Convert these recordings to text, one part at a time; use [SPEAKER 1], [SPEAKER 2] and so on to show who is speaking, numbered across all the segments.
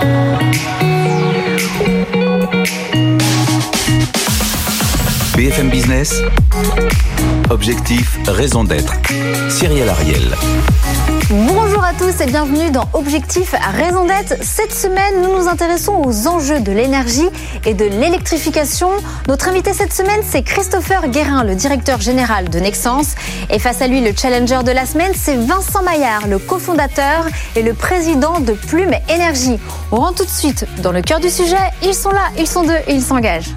[SPEAKER 1] Música BFM Business, Objectif, raison d'être. Cyril Ariel.
[SPEAKER 2] Bonjour à tous et bienvenue dans Objectif Raison d'être. Cette semaine, nous nous intéressons aux enjeux de l'énergie et de l'électrification. Notre invité cette semaine, c'est Christopher Guérin, le directeur général de Nexence. Et face à lui, le challenger de la semaine, c'est Vincent Maillard, le cofondateur et le président de Plume Énergie. On rentre tout de suite dans le cœur du sujet. Ils sont là, ils sont deux et ils s'engagent.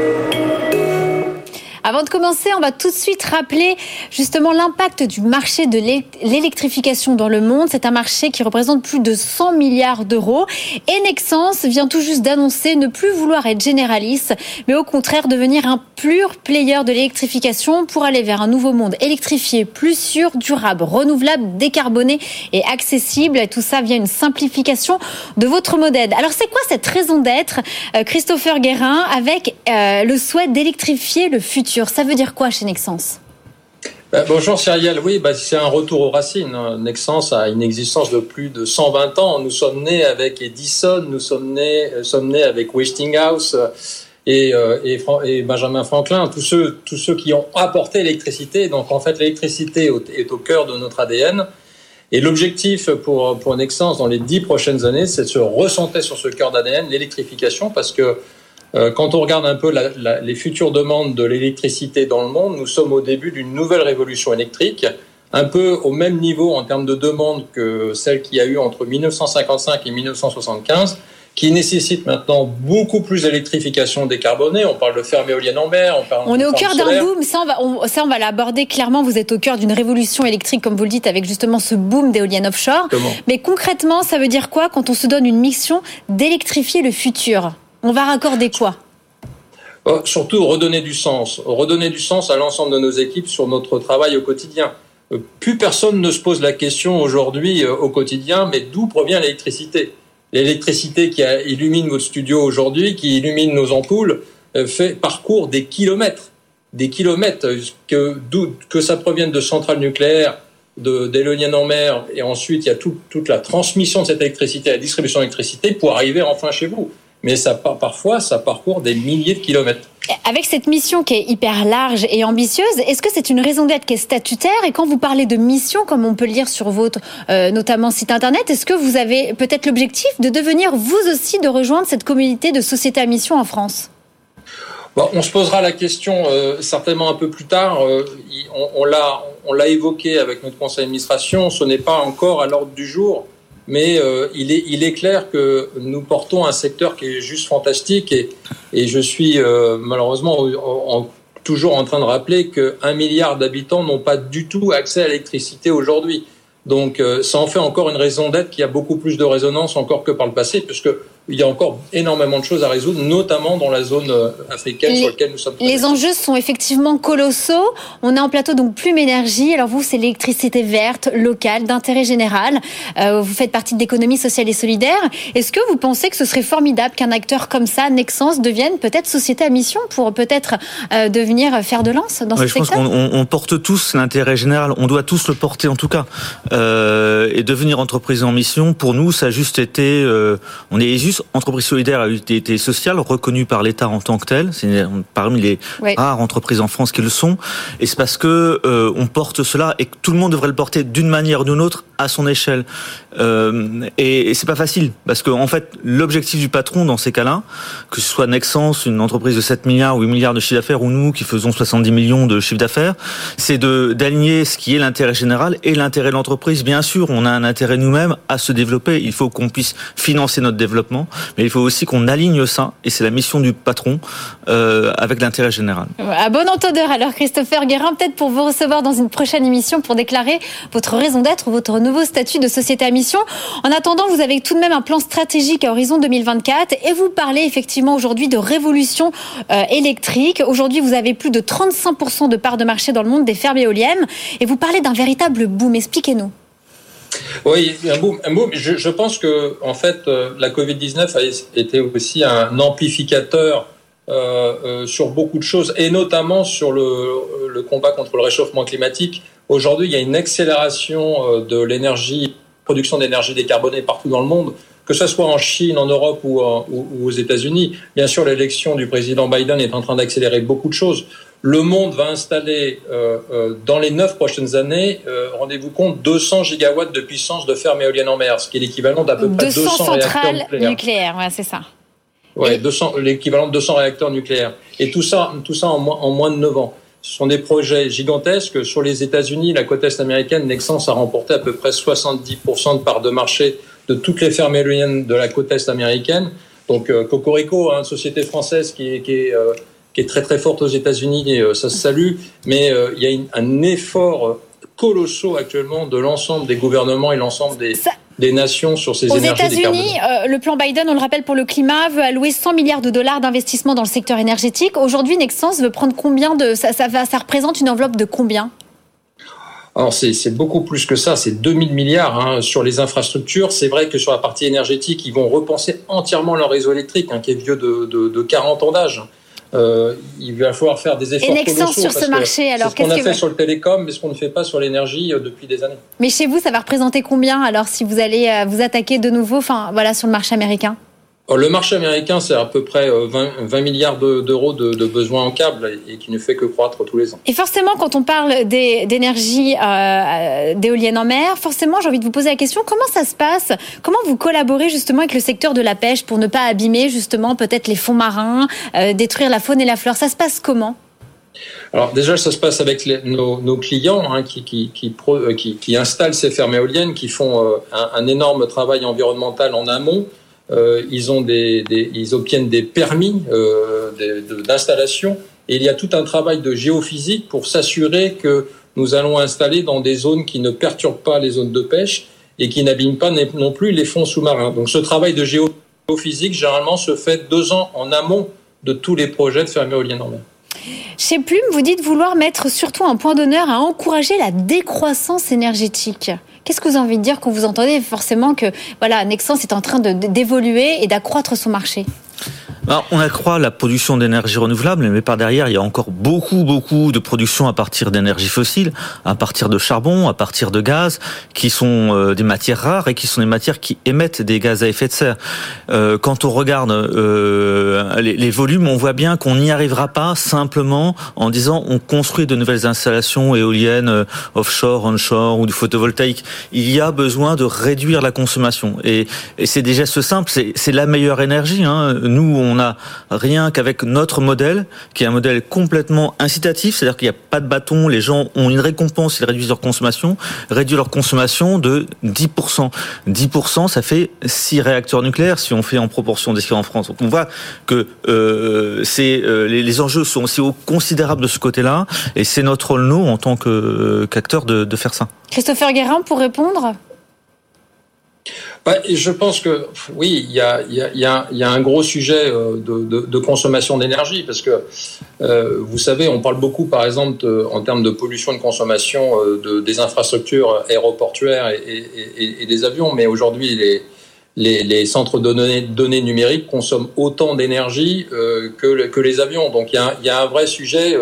[SPEAKER 2] Avant de commencer, on va tout de suite rappeler justement l'impact du marché de l'électrification dans le monde. C'est un marché qui représente plus de 100 milliards d'euros. Et Nexence vient tout juste d'annoncer ne plus vouloir être généraliste, mais au contraire devenir un pur player de l'électrification pour aller vers un nouveau monde électrifié, plus sûr, durable, renouvelable, décarboné et accessible. Et tout ça via une simplification de votre modèle. Alors c'est quoi cette raison d'être, euh, Christopher Guérin, avec euh, le souhait d'électrifier le futur? Ça veut dire quoi chez Nexence
[SPEAKER 3] ben, bonjour Cyrielle, oui, ben, c'est un retour aux racines. Nexence a une existence de plus de 120 ans. Nous sommes nés avec Edison, nous sommes nés, euh, sommes nés avec Westinghouse et, euh, et, Benjamin Franklin, tous ceux, tous ceux qui ont apporté l'électricité. Donc en fait, l'électricité est au cœur de notre ADN. Et l'objectif pour, pour Nexence dans les dix prochaines années, c'est de se recentrer sur ce cœur d'ADN, l'électrification, parce que quand on regarde un peu les futures demandes de l'électricité dans le monde, nous sommes au début d'une nouvelle révolution électrique, un peu au même niveau en termes de demande que celle qu'il y a eu entre 1955 et 1975 qui nécessite maintenant beaucoup plus d'électrification décarbonée. On parle de fermes éoliennes en mer, on parle
[SPEAKER 2] On est au cœur d'un boom, ça on va, ça on va l'aborder clairement. Vous êtes au cœur d'une révolution électrique, comme vous le dites, avec justement ce boom d'éoliennes offshore. Mais concrètement, ça veut dire quoi quand on se donne une mission d'électrifier le futur? On va raccorder quoi
[SPEAKER 3] oh, Surtout redonner du sens. Redonner du sens à l'ensemble de nos équipes sur notre travail au quotidien. Euh, plus personne ne se pose la question aujourd'hui euh, au quotidien, mais d'où provient l'électricité L'électricité qui illumine votre studio aujourd'hui, qui illumine nos ampoules, euh, fait parcourt des kilomètres, des kilomètres, que, que ça provienne de centrales nucléaires, d'éoliennes en mer, et ensuite il y a toute la transmission de cette électricité, la distribution d'électricité pour arriver enfin chez vous mais ça, parfois, ça parcourt des milliers de kilomètres.
[SPEAKER 2] Avec cette mission qui est hyper large et ambitieuse, est-ce que c'est une raison d'être qui est statutaire? Et quand vous parlez de mission, comme on peut le lire sur votre euh, notamment site internet, est-ce que vous avez peut-être l'objectif de devenir vous aussi de rejoindre cette communauté de sociétés à mission en France?
[SPEAKER 3] Bon, on se posera la question euh, certainement un peu plus tard. Euh, on, on l'a évoqué avec notre conseil d'administration. Ce n'est pas encore à l'ordre du jour mais euh, il, est, il est clair que nous portons un secteur qui est juste fantastique et, et je suis euh, malheureusement toujours en train de rappeler qu'un milliard d'habitants n'ont pas du tout accès à l'électricité aujourd'hui. Donc euh, ça en fait encore une raison d'être qui a beaucoup plus de résonance encore que par le passé, puisque il y a encore énormément de choses à résoudre, notamment dans la zone euh, africaine sur laquelle nous sommes.
[SPEAKER 2] Les enjeux sont effectivement colossaux. On est en plateau donc Plume Énergie. Alors vous, c'est l'électricité verte, locale, d'intérêt général. Euh, vous faites partie de l'économie sociale et solidaire. Est-ce que vous pensez que ce serait formidable qu'un acteur comme ça, Nexence, devienne peut-être société à mission pour peut-être euh, devenir faire de lance dans ce secteur
[SPEAKER 4] Je pense qu'on porte tous l'intérêt général. On doit tous le porter en tout cas. et devenir entreprise en mission, pour nous, ça a juste été, on est juste entreprise solidaire à utilité sociale, reconnue par l'État en tant que telle. C'est parmi les rares entreprises en France qui le sont. Et c'est parce que euh, on porte cela et que tout le monde devrait le porter d'une manière ou d'une autre à son échelle. Euh, et, et c'est pas facile parce qu'en en fait, l'objectif du patron dans ces cas-là, que ce soit Nexence, une entreprise de 7 milliards ou 8 milliards de chiffre d'affaires, ou nous qui faisons 70 millions de chiffre d'affaires, c'est de d'aligner ce qui est l'intérêt général et l'intérêt de l'entreprise. Bien sûr, on a un intérêt nous-mêmes à se développer. Il faut qu'on puisse financer notre développement mais il faut aussi qu'on aligne ça, et c'est la mission du patron, euh, avec l'intérêt général.
[SPEAKER 2] À bon entendeur, alors Christopher Guérin, peut-être pour vous recevoir dans une prochaine émission pour déclarer votre raison d'être, votre nouveau statut de société à mission. En attendant, vous avez tout de même un plan stratégique à horizon 2024, et vous parlez effectivement aujourd'hui de révolution euh, électrique. Aujourd'hui, vous avez plus de 35% de part de marché dans le monde des fermes éoliennes, et vous parlez d'un véritable boom. Expliquez-nous.
[SPEAKER 3] Oui, un boom. Je, pense que en fait, euh, la Covid-19 a été aussi un amplificateur sur beaucoup de choses, et notamment sur le, le combat contre le réchauffement climatique. Aujourd'hui, il y a une accélération de l'énergie, production d'énergie décarbonée partout dans le monde que ce soit en Chine, en Europe ou, aux États-Unis. Bien sûr, l'élection du président Biden est en train d'accélérer beaucoup de choses. Le monde va installer euh, euh, dans les neuf prochaines années, euh, rendez-vous compte, 200 gigawatts de puissance de fermes éoliennes en mer, ce qui est l'équivalent d'à peu près 200, 200
[SPEAKER 2] centrales nucléaires. ouais, c'est ça.
[SPEAKER 3] Ouais, 200, l'équivalent de 200 réacteurs nucléaires. Et tout ça, tout ça en, moins, en moins de 9 ans. Ce sont des projets gigantesques. Sur les États-Unis, la côte est américaine, Nexans a remporté à peu près 70% de parts de marché de toutes les fermes éoliennes de la côte est américaine. Donc euh, Cocorico, hein, une société française qui est, qui est, euh, qui est très très forte aux États-Unis, et euh, ça se salue. Mais il y a un effort colossal actuellement de l'ensemble des gouvernements et l'ensemble des, des nations sur ces énergies
[SPEAKER 2] Aux États-Unis, le plan Biden, on le rappelle pour le climat, veut allouer 100 milliards de dollars d'investissement dans le secteur énergétique. Aujourd'hui, Nexans veut prendre combien de ça, ça, va, ça représente une enveloppe de combien?
[SPEAKER 3] Alors c'est beaucoup plus que ça, c'est 2000 milliards hein, sur les infrastructures. C'est vrai que sur la partie énergétique, ils vont repenser entièrement leur réseau électrique, hein, qui est vieux de, de, de 40 ans d'âge. Euh, il va falloir faire des efforts
[SPEAKER 2] Et sur ce marché, alors
[SPEAKER 3] qu'est-ce qu'on a fait sur le télécom, mais ce qu'on ne fait pas sur l'énergie euh, depuis des années.
[SPEAKER 2] Mais chez vous, ça va représenter combien alors si vous allez euh, vous attaquer de nouveau, enfin voilà, sur le marché américain?
[SPEAKER 3] Le marché américain, c'est à peu près 20, euh, milliards d'euros de, besoins en câble et qui ne fait que croître tous les ans.
[SPEAKER 2] Et forcément, quand on parle d'énergie euh, d'éoliennes en mer, forcément, j'ai envie de vous poser la question, comment ça se passe? Comment vous collaborez justement avec le secteur de la pêche pour ne pas abîmer justement peut-être les fonds marins, euh, détruire la faune et la flore? Ça se passe comment?
[SPEAKER 3] Alors déjà, ça se passe avec nos, clients hein, qui, qui, qui, installent ces fermes éoliennes, qui font un, énorme travail environnemental en amont, euh, ils, obtiennent des permis euh, d'installation et il y a tout un travail de géophysique pour s'assurer que nous allons installer dans des zones qui ne perturbent pas les zones de pêche et qui n'abîment pas non plus les fonds sous-marins. Donc ce travail de géophysique, généralement, se fait deux ans en amont de tous les projets de ferme éolienne en mer.
[SPEAKER 2] Chez Plume, vous dites vouloir mettre surtout un point d'honneur à encourager la décroissance énergétique. Qu'est-ce que vous avez envie de dire quand vous entendez forcément que voilà, Nexans est en train d'évoluer et d'accroître son marché?
[SPEAKER 4] On accroît la production d'énergie renouvelable, mais par derrière, il y a encore beaucoup, beaucoup de production à partir d'énergie fossile, à partir de charbon, à partir de gaz, qui sont euh, des matières rares et qui sont des matières qui émettent des gaz à effet de serre. Euh, quand on regarde euh, les, volumes, on voit bien qu'on n'y arrivera pas simplement en disant on construit de nouvelles installations éoliennes offshore, onshore ou du photovoltaïque. Il y a besoin de réduire la consommation. Et, et c'est des gestes simples, c'est la meilleure énergie. Hein. Nous, on a rien qu'avec notre modèle, qui est un modèle complètement incitatif, c'est-à-dire qu'il n'y a pas de bâton, les gens ont une récompense, ils réduisent leur consommation, réduisent leur consommation de 10%. 10%, ça fait 6 réacteurs nucléaires si on fait en proportion des en France. Donc on voit que euh, euh, les, enjeux sont aussi considérables de ce côté-là, et c'est notre rôle, nous, en tant qu'acteurs, de, de faire ça.
[SPEAKER 2] Christopher Guérin, pour répondre?
[SPEAKER 3] Bah, je pense que oui, il y a, un gros sujet euh, de, de, consommation d'énergie parce que euh, vous savez, on parle beaucoup, par exemple, en termes de pollution de consommation euh, de, des infrastructures aéroportuaires et, des avions, mais aujourd'hui les, centres de données, numériques consomment autant d'énergie que, les avions. Donc il y a un vrai sujet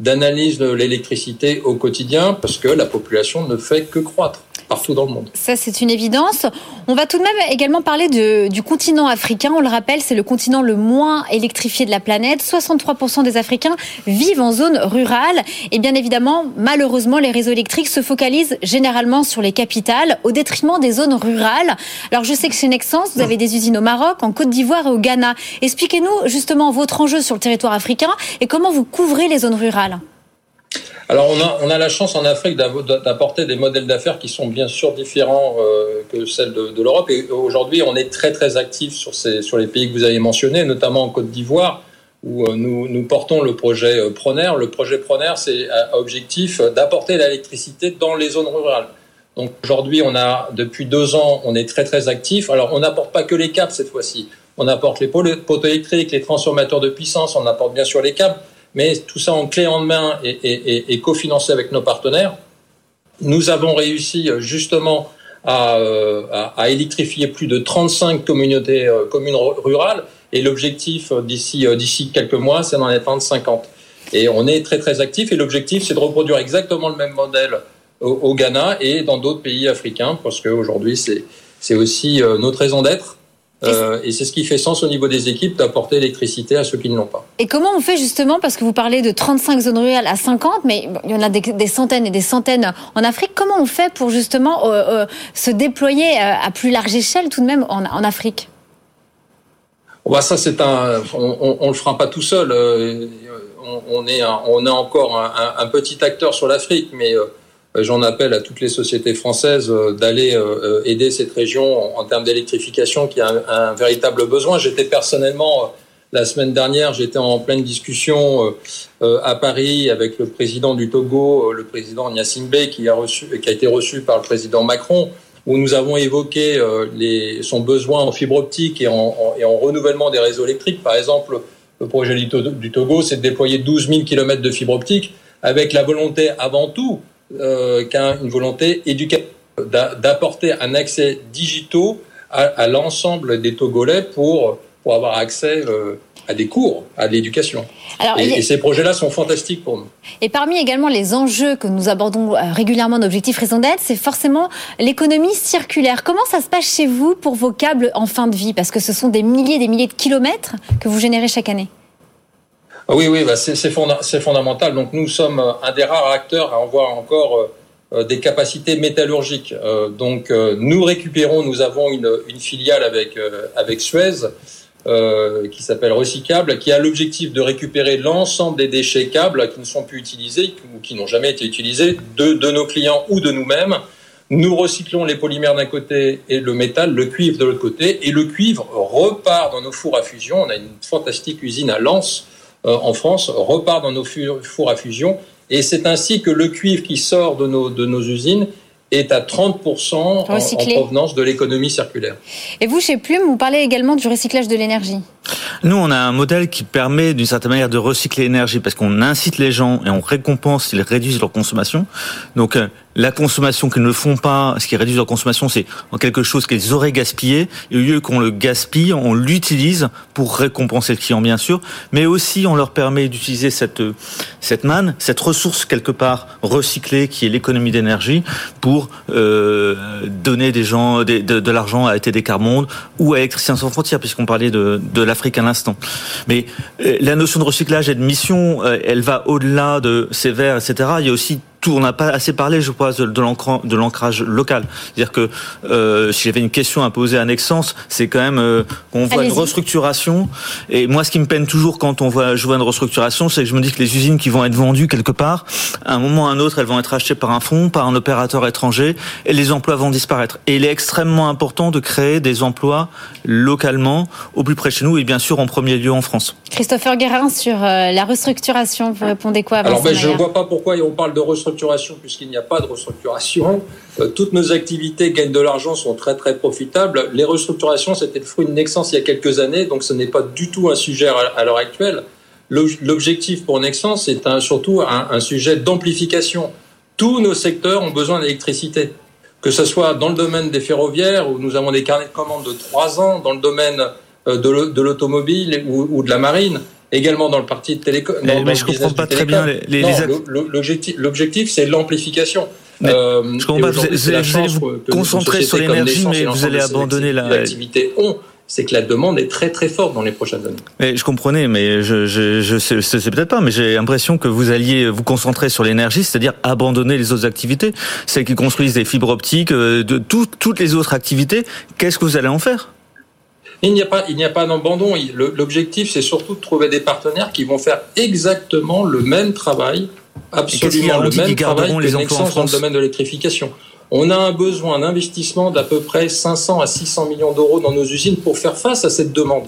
[SPEAKER 3] d'analyse de l'électricité au quotidien parce que la population ne fait que croître partout dans le monde.
[SPEAKER 2] Ça, c'est une évidence. On va tout de même également parler de, du continent africain. On le rappelle, c'est le continent le moins électrifié de la planète. 63% des Africains vivent en zone rurale. Et bien évidemment, malheureusement, les réseaux électriques se focalisent généralement sur les capitales au détriment des zones rurales. Alors, je sais que chez Nexans, vous avez des usines au Maroc, en Côte d'Ivoire et au Ghana. Expliquez-nous justement votre enjeu sur le territoire africain et comment vous couvrez les zones rurales.
[SPEAKER 3] Alors on a, on a la chance en Afrique d'apporter des modèles d'affaires qui sont bien sûr différents euh, que celles de, l'Europe. Et aujourd'hui, on est très très actif sur, sur les pays que vous avez mentionnés, notamment en Côte d'Ivoire, où euh, nous, nous portons le projet euh, Proner. Le projet Proner, c'est à objectif d'apporter l'électricité dans les zones rurales. Donc aujourd'hui, on a depuis deux ans, on est très très actif. Alors on n'apporte pas que les câbles cette fois-ci. On apporte les poteaux électriques, les transformateurs de puissance, on apporte bien sûr les câbles mais tout ça en clé en main et, cofinancé avec nos partenaires. Nous avons réussi euh, justement à, euh, à, électrifier plus de 35 communautés, euh, communes rurales, Et l'objectif d'ici d'ici quelques mois, c'est d'en atteindre 50. Et on est très très actif. Et l'objectif, c'est de reproduire exactement le même modèle au, Ghana et dans d'autres pays africains, parce qu'aujourd'hui, c'est c'est aussi notre raison d'être. Euh, et c'est ce qui fait sens au niveau des équipes d'apporter l'électricité à ceux qui ne l'ont pas.
[SPEAKER 2] Et comment on fait justement, parce que vous parlez de 35 zones rurales à 50, mais il y en a des, centaines et des centaines en Afrique, comment on fait pour justement euh, euh, se déployer à plus large échelle tout de même en, Afrique?
[SPEAKER 3] Bah ça c'est un, on, on, le fera pas tout seul. on, est, on a encore un, un, petit acteur sur l'Afrique, mais j'en appelle à toutes les sociétés françaises euh, d'aller euh, aider cette région en termes d'électrification qui a un, véritable besoin. J'étais personnellement la semaine dernière, j'étais en pleine discussion à Paris avec le président du Togo, le président Gnassingbé, qui a été reçu par le président Macron, où nous avons évoqué son besoin en fibre optique et en, et en renouvellement des réseaux électriques. Par exemple, le projet du Togo, c'est de déployer 12 000 km de fibre optique avec la volonté avant tout euh, qu'une volonté éducative d'apporter un accès digitaux à, l'ensemble des Togolais pour, pour avoir accès euh, à des cours, à l'éducation. Et, ces projets-là sont fantastiques pour nous.
[SPEAKER 2] Et parmi également les enjeux que nous abordons euh, régulièrement d'Objectif Raison d'être, c'est forcément l'économie circulaire. Comment ça se passe chez vous pour vos câbles en fin de vie? Parce que ce sont des milliers et des milliers de kilomètres que vous générez chaque année.
[SPEAKER 3] Ah oui, oui, bah c'est fondamental. Donc nous sommes euh, un des rares acteurs à avoir encore euh, euh, des capacités métallurgiques. donc nous récupérons, nous avons une, une filiale avec avec Suez qui s'appelle Recycable, qui a l'objectif de récupérer l'ensemble des déchets câbles qui ne sont plus utilisés ou qui n'ont jamais été utilisés de, de nos clients ou de nous-mêmes. Nous recyclons les polymères d'un côté et le métal, le cuivre de l'autre côté, et le cuivre repart dans nos fours à fusion. On a une fantastique usine à Lens euh, en France repart dans nos fours à fusion. Et c'est ainsi que le cuivre qui sort de nos, de nos usines est à 30% en, provenance de l'économie circulaire.
[SPEAKER 2] Et vous, chez Plume, vous parlez également du recyclage de l'énergie.
[SPEAKER 4] Nous, on a un modèle qui permet d'une certaine manière de recycler l'énergie parce qu'on incite les gens et on récompense s'ils réduisent leur consommation. Donc, euh, la consommation qu'ils ne font pas, ce qui réduit leur consommation, c'est en quelque chose qu'ils auraient gaspillé. Et au lieu qu'on le gaspille, on l'utilise pour récompenser le client, bien sûr, mais aussi on leur permet d'utiliser cette cette manne, cette ressource quelque part recyclée qui est l'économie d'énergie pour euh, donner des gens de, de, l'argent à des Monde ou à Électriciens sans frontières, puisqu'on parlait de, de l'Afrique l'instant. Mais euh, la notion de recyclage et de mission, euh, elle va au-delà de verres, etc. Il y a aussi tout, on n'a pas assez parlé, je crois, de l'ancrage local. C'est-à-dire que euh, si j'avais une question à poser à Nexence, c'est quand même euh, qu'on voit une restructuration. Et moi, ce qui me peine toujours quand on voit, je vois une restructuration, c'est que je me dis que les usines qui vont être vendues quelque part, à un moment ou à un autre, elles vont être achetées par un fonds, par un opérateur étranger, et les emplois vont disparaître. Et il est extrêmement important de créer des emplois localement, au plus près de chez nous, et bien sûr en premier lieu en France.
[SPEAKER 2] Christopher Guérin sur euh, la restructuration, vous répondez quoi à
[SPEAKER 3] Alors, ben, je ne vois pas pourquoi on parle de restructuration puisqu'il n'y a pas de restructuration. Euh, toutes nos activités gagnent de l'argent, sont très très profitables. Les restructurations, c'était le fruit de Nexence il y a quelques années, donc ce n'est pas du tout un sujet à l'heure actuelle. L'objectif pour Nexence, c'est surtout un, sujet d'amplification. Tous nos secteurs ont besoin d'électricité. Que ce soit dans le domaine des ferroviaires, où nous avons des carnets de commandes de trois ans, dans le domaine euh, de l'automobile ou de la marine, également dans le parti de télécom.
[SPEAKER 4] Mais, je comprends pas très bien les,
[SPEAKER 3] L'objectif, l'objectif, c'est l'amplification.
[SPEAKER 4] Euh, je comprends pas. Vous, allez vous concentrer sur l'énergie, mais vous allez abandonner la.
[SPEAKER 3] L'activité ont c'est que la demande est très très forte dans les prochaines années.
[SPEAKER 4] Mais je comprenais, mais je je, je sais, sais peut-être pas, mais j'ai l'impression que vous alliez vous concentrer sur l'énergie, c'est-à-dire abandonner les autres activités, celles qui construisent des fibres optiques, euh, toutes les autres activités. Qu'est-ce que vous allez en faire?
[SPEAKER 3] Il n'y a pas, il n'y a pas d'abandon. L'objectif, c'est surtout de trouver des partenaires qui vont faire exactement le même travail, absolument le même travail que Nexens dans le domaine de l'électrification. On a un besoin d'investissement d'à peu près 500 à 600 millions d'euros dans nos usines pour faire face à cette demande.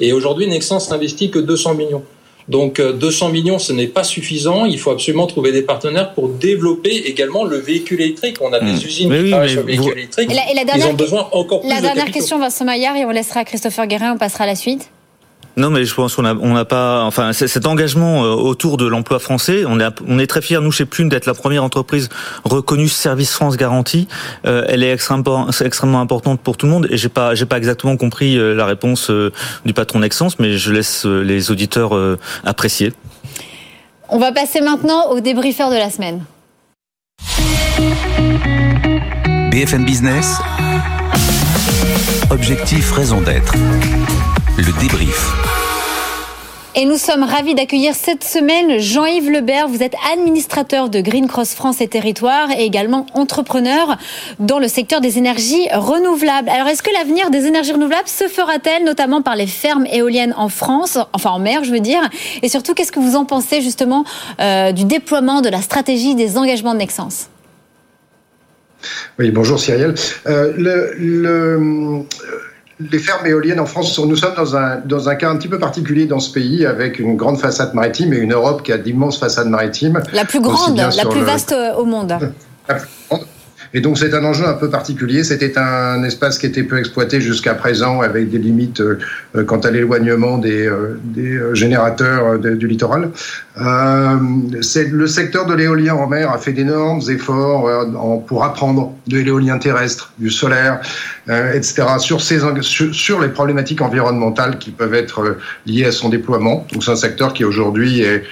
[SPEAKER 3] Et aujourd'hui, Nexens n'investit que 200 millions. Donc 200 euh, millions, ce n'est pas suffisant. Il faut absolument trouver des partenaires pour développer également le véhicule électrique. On a des hmm. usines qui travaillent sur le véhicule électrique. Et la, dernière, Ils ont besoin encore plus
[SPEAKER 2] La dernière question, Vincent Maillard, et on laissera Christopher Guérin, on passera à la suite.
[SPEAKER 4] Non, mais je pense qu'on on n'a pas, enfin, cet engagement euh, autour de l'emploi français, on est, on est très fiers, nous, chez Plume, d'être la première entreprise reconnue Service France Garantie. Euh, elle est extrêmement, extrêmement importante pour tout le monde. Et j'ai pas, j'ai pas exactement compris euh, la réponse du patron Nexence, mais je laisse les auditeurs apprécier.
[SPEAKER 2] On va passer maintenant au débriefeur de la semaine.
[SPEAKER 1] BFM Business. Objectif, raison d'être. Le débrief.
[SPEAKER 2] Et nous sommes ravis d'accueillir cette semaine Jean-Yves Lebert. Vous êtes administrateur de Green Cross France et Territoire et également entrepreneur dans le secteur des énergies renouvelables. Alors, est-ce que l'avenir des énergies renouvelables se fera-t-elle notamment par les fermes éoliennes en France, enfin en mer, je veux dire? Et surtout, qu'est-ce que vous en pensez justement euh, du déploiement de la stratégie des engagements de Nexence
[SPEAKER 5] oui, bonjour Cyrielle. Euh, le, les fermes éoliennes en France, nous sommes dans un, dans un cas un petit peu particulier dans ce pays, avec une grande façade maritime et une Europe qui a d'immenses façades maritimes.
[SPEAKER 2] La plus grande, la plus vaste au monde.
[SPEAKER 5] Et donc c'est un enjeu un peu particulier. C'était un espace qui était peu exploité jusqu'à présent, avec des limites euh, quant à l'éloignement des, euh, des euh, générateurs du littoral. Euh, le secteur de l'éolien en mer a fait d'énormes efforts pour apprendre de l'éolien terrestre, du solaire, etc. Sur, ces, sur, les problématiques environnementales qui peuvent être liées à son déploiement. Donc c'est un secteur qui aujourd'hui est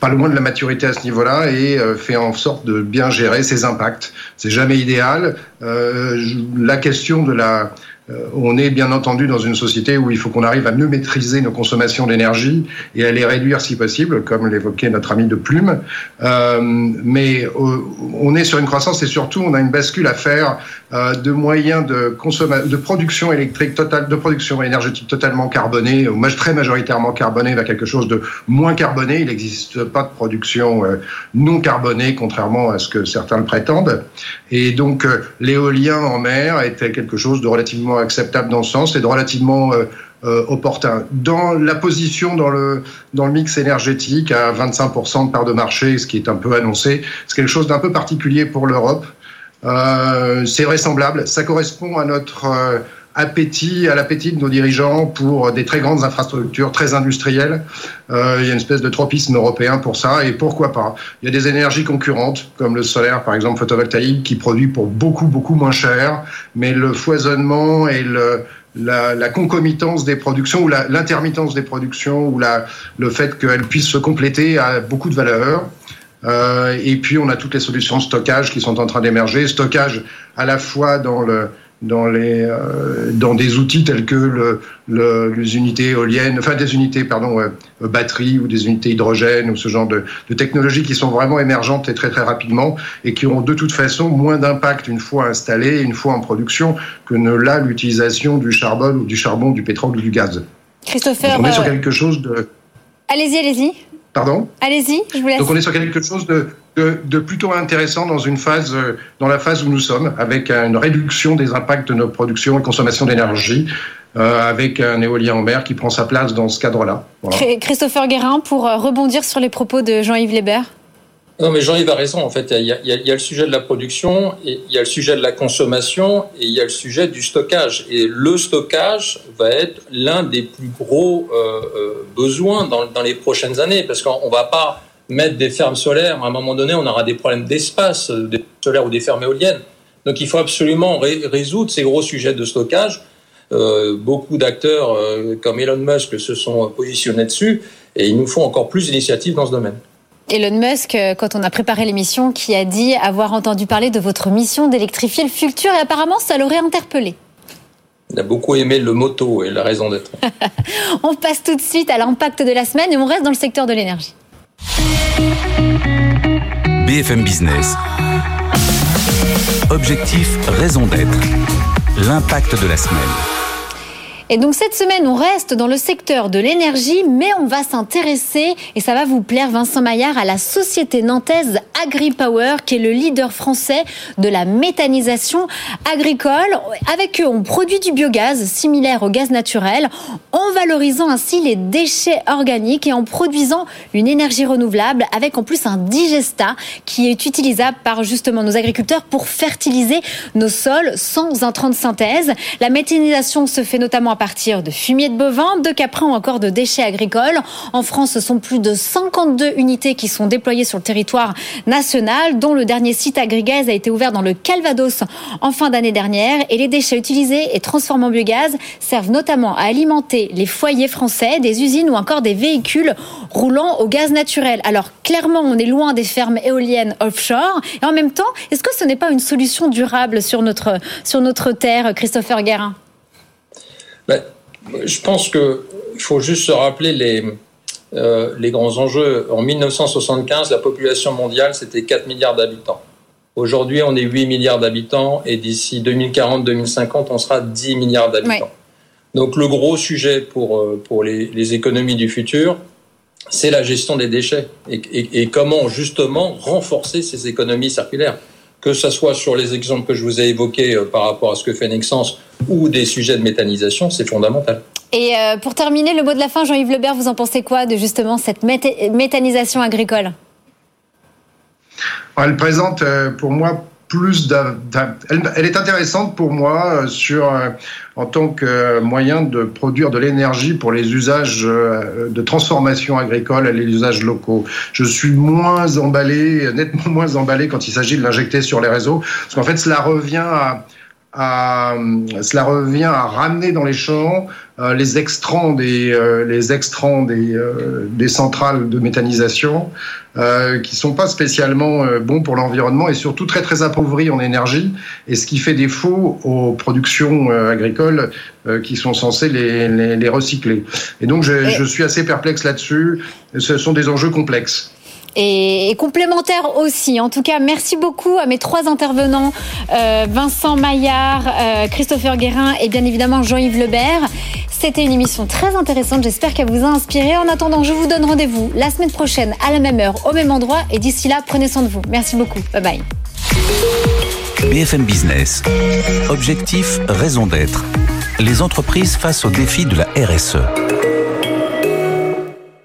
[SPEAKER 5] pas loin de la maturité à ce niveau-là et euh, fait en sorte de bien gérer ses impacts. C'est jamais idéal. Euh, la question de la on est bien entendu dans une société où il faut qu'on arrive à mieux maîtriser nos consommations d'énergie et à les réduire si possible, comme l'évoquait notre ami de Plume. Euh, mais euh, on est sur une croissance et surtout on a une bascule à faire euh, de moyens de, de production électrique totale, de production énergétique totalement carbonée, ou très majoritairement carbonée, vers quelque chose de moins carboné. Il n'existe pas de production non carbonée, contrairement à ce que certains le prétendent. Et donc l'éolien en mer était quelque chose de relativement acceptable dans ce sens et de relativement euh, euh, opportun. Dans la position dans le, dans le mix énergétique à 25% de part de marché, ce qui est un peu annoncé, c'est quelque chose d'un peu particulier pour l'Europe. Euh, c'est vraisemblable, ça correspond à notre appétit, à l'appétit de nos dirigeants pour des très grandes infrastructures, très industrielles. Euh, il y a une espèce de tropisme européen pour ça, et pourquoi pas Il y a des énergies concurrentes, comme le solaire, par exemple, photovoltaïque, qui produit pour beaucoup, beaucoup moins cher, mais le foisonnement et le, la, la, concomitance des productions ou l'intermittence des productions ou la, le fait qu'elles puissent se compléter a beaucoup de valeur. Euh, et puis on a toutes les solutions stockage qui sont en train d'émerger. Stockage à la fois dans le, dans, les, euh, dans des outils tels que le, le, les unités éoliennes, enfin des unités, pardon, euh, batteries ou des unités hydrogène ou ce genre de, de, technologies qui sont vraiment émergentes et très très rapidement et qui ont de toute façon moins d'impact une fois installées, une fois en production que ne l'a l'utilisation du charbon ou du charbon, du pétrole ou du gaz.
[SPEAKER 2] Christopher,
[SPEAKER 5] on est sur euh, quelque chose de.
[SPEAKER 2] Allez-y, allez-y.
[SPEAKER 5] Pardon?
[SPEAKER 2] Allez-y, je vous laisse.
[SPEAKER 5] Donc on est sur quelque chose de, de, plutôt intéressant dans une phase, euh, dans la phase où nous sommes, avec une réduction des impacts de nos productions et consommation d'énergie, euh, avec un éolien en mer qui prend sa place dans ce cadre-là.
[SPEAKER 2] Christopher Guérin, pour euh, rebondir sur les propos de Jean-Yves Léber.
[SPEAKER 3] Non, mais Jean-Yves a raison. En fait, il y, a, le sujet de la production, et il y a le sujet de la consommation, et il y a le sujet du stockage. Et le stockage va être l'un des plus gros besoins dans, dans, les prochaines années, parce qu'on ne va pas mettre des fermes solaires, à un moment donné, on aura des problèmes d'espace, euh, des solaires ou des fermes éoliennes. Donc il faut absolument résoudre ces gros sujets de stockage. Euh, beaucoup d'acteurs euh, comme Elon Musk se sont positionnés dessus et il nous faut encore plus d'initiatives dans ce domaine.
[SPEAKER 2] Elon Musk, quand on a préparé l'émission, qui a dit avoir entendu parler de votre mission d'électrifier le futur et apparemment ça l'aurait interpellé.
[SPEAKER 3] Il a beaucoup aimé le moto et la raison d'être.
[SPEAKER 2] on passe tout de suite à l'impact de la semaine et on reste dans le secteur de l'énergie.
[SPEAKER 1] BFM Business. Objectif, raison d'être. L'impact de la semaine.
[SPEAKER 2] Et donc cette semaine, on reste dans le secteur de l'énergie, mais on va s'intéresser, et ça va vous plaire Vincent Maillard, à la société nantaise AgriPower, qui est le leader français de la méthanisation agricole. Avec eux, on produit du biogaz similaire au gaz naturel, en valorisant ainsi les déchets organiques et en produisant une énergie renouvelable, avec en plus un digesta qui est utilisable par justement nos agriculteurs pour fertiliser nos sols sans intrants de synthèse. La méthanisation se fait notamment à partir de fumier de bovin, de caprin ou encore de déchets agricoles. En France, ce sont plus de 52 unités qui sont déployées sur le territoire national, dont le dernier site agrigaz a été ouvert dans le Calvados en fin d'année dernière. Et les déchets utilisés et transformés en biogaz servent notamment à alimenter les foyers français, des usines ou encore des véhicules roulant au gaz naturel. Alors clairement, on est loin des fermes éoliennes offshore. Et en même temps, est-ce que ce n'est pas une solution durable sur notre, sur notre terre, Christopher Guérin?
[SPEAKER 3] Ben, Je pense qu'il faut juste se rappeler les, euh, les grands enjeux. En 1975, la population mondiale, c'était 4 milliards d'habitants. Aujourd'hui, on est 8 milliards d'habitants et d'ici 2040-2050, on sera 10 milliards d'habitants. Donc le gros sujet pour, euh, pour les, les économies du futur, c'est la gestion des déchets et, et, et, comment justement renforcer ces économies circulaires. Que ce soit sur les exemples que je vous ai évoqués euh, par rapport à ce que fait Nexence ou des sujets de méthanisation, c'est fondamental.
[SPEAKER 2] Et euh, pour terminer, le mot de la fin, Jean-Yves Lebert, vous en pensez quoi de justement cette méthanisation agricole?
[SPEAKER 5] Elle présente euh, pour moi plus elle, est intéressante pour moi euh, sur en tant que moyen de produire de l'énergie pour les usages de transformation agricole et les usages locaux. Je suis moins emballé, nettement moins emballé quand il s'agit de l'injecter sur les réseaux, parce qu'en fait cela revient à cela revient à ramener dans les champs les extrants des euh, les extrants des, euh, des centrales de méthanisation euh, qui sont pas spécialement bons pour l'environnement et surtout très très appauvris en énergie et ce qui fait défaut aux productions agricoles qui sont censées les, les, les, recycler. Et donc je, je suis assez perplexe là-dessus. Ce sont des enjeux complexes
[SPEAKER 2] et, complémentaire aussi. En tout cas, merci beaucoup à mes trois intervenants, euh, Vincent Maillard, euh, Christopher Guérin et bien évidemment Jean-Yves Lebert. C'était une émission très intéressante, j'espère qu'elle vous a inspiré. En attendant, je vous donne rendez-vous la semaine prochaine à la même heure, au même endroit. Et d'ici là, prenez soin de vous. Merci beaucoup. Bye bye.
[SPEAKER 1] BFM Business. Objectif, raison d'être. Les entreprises face au défi de la RSE.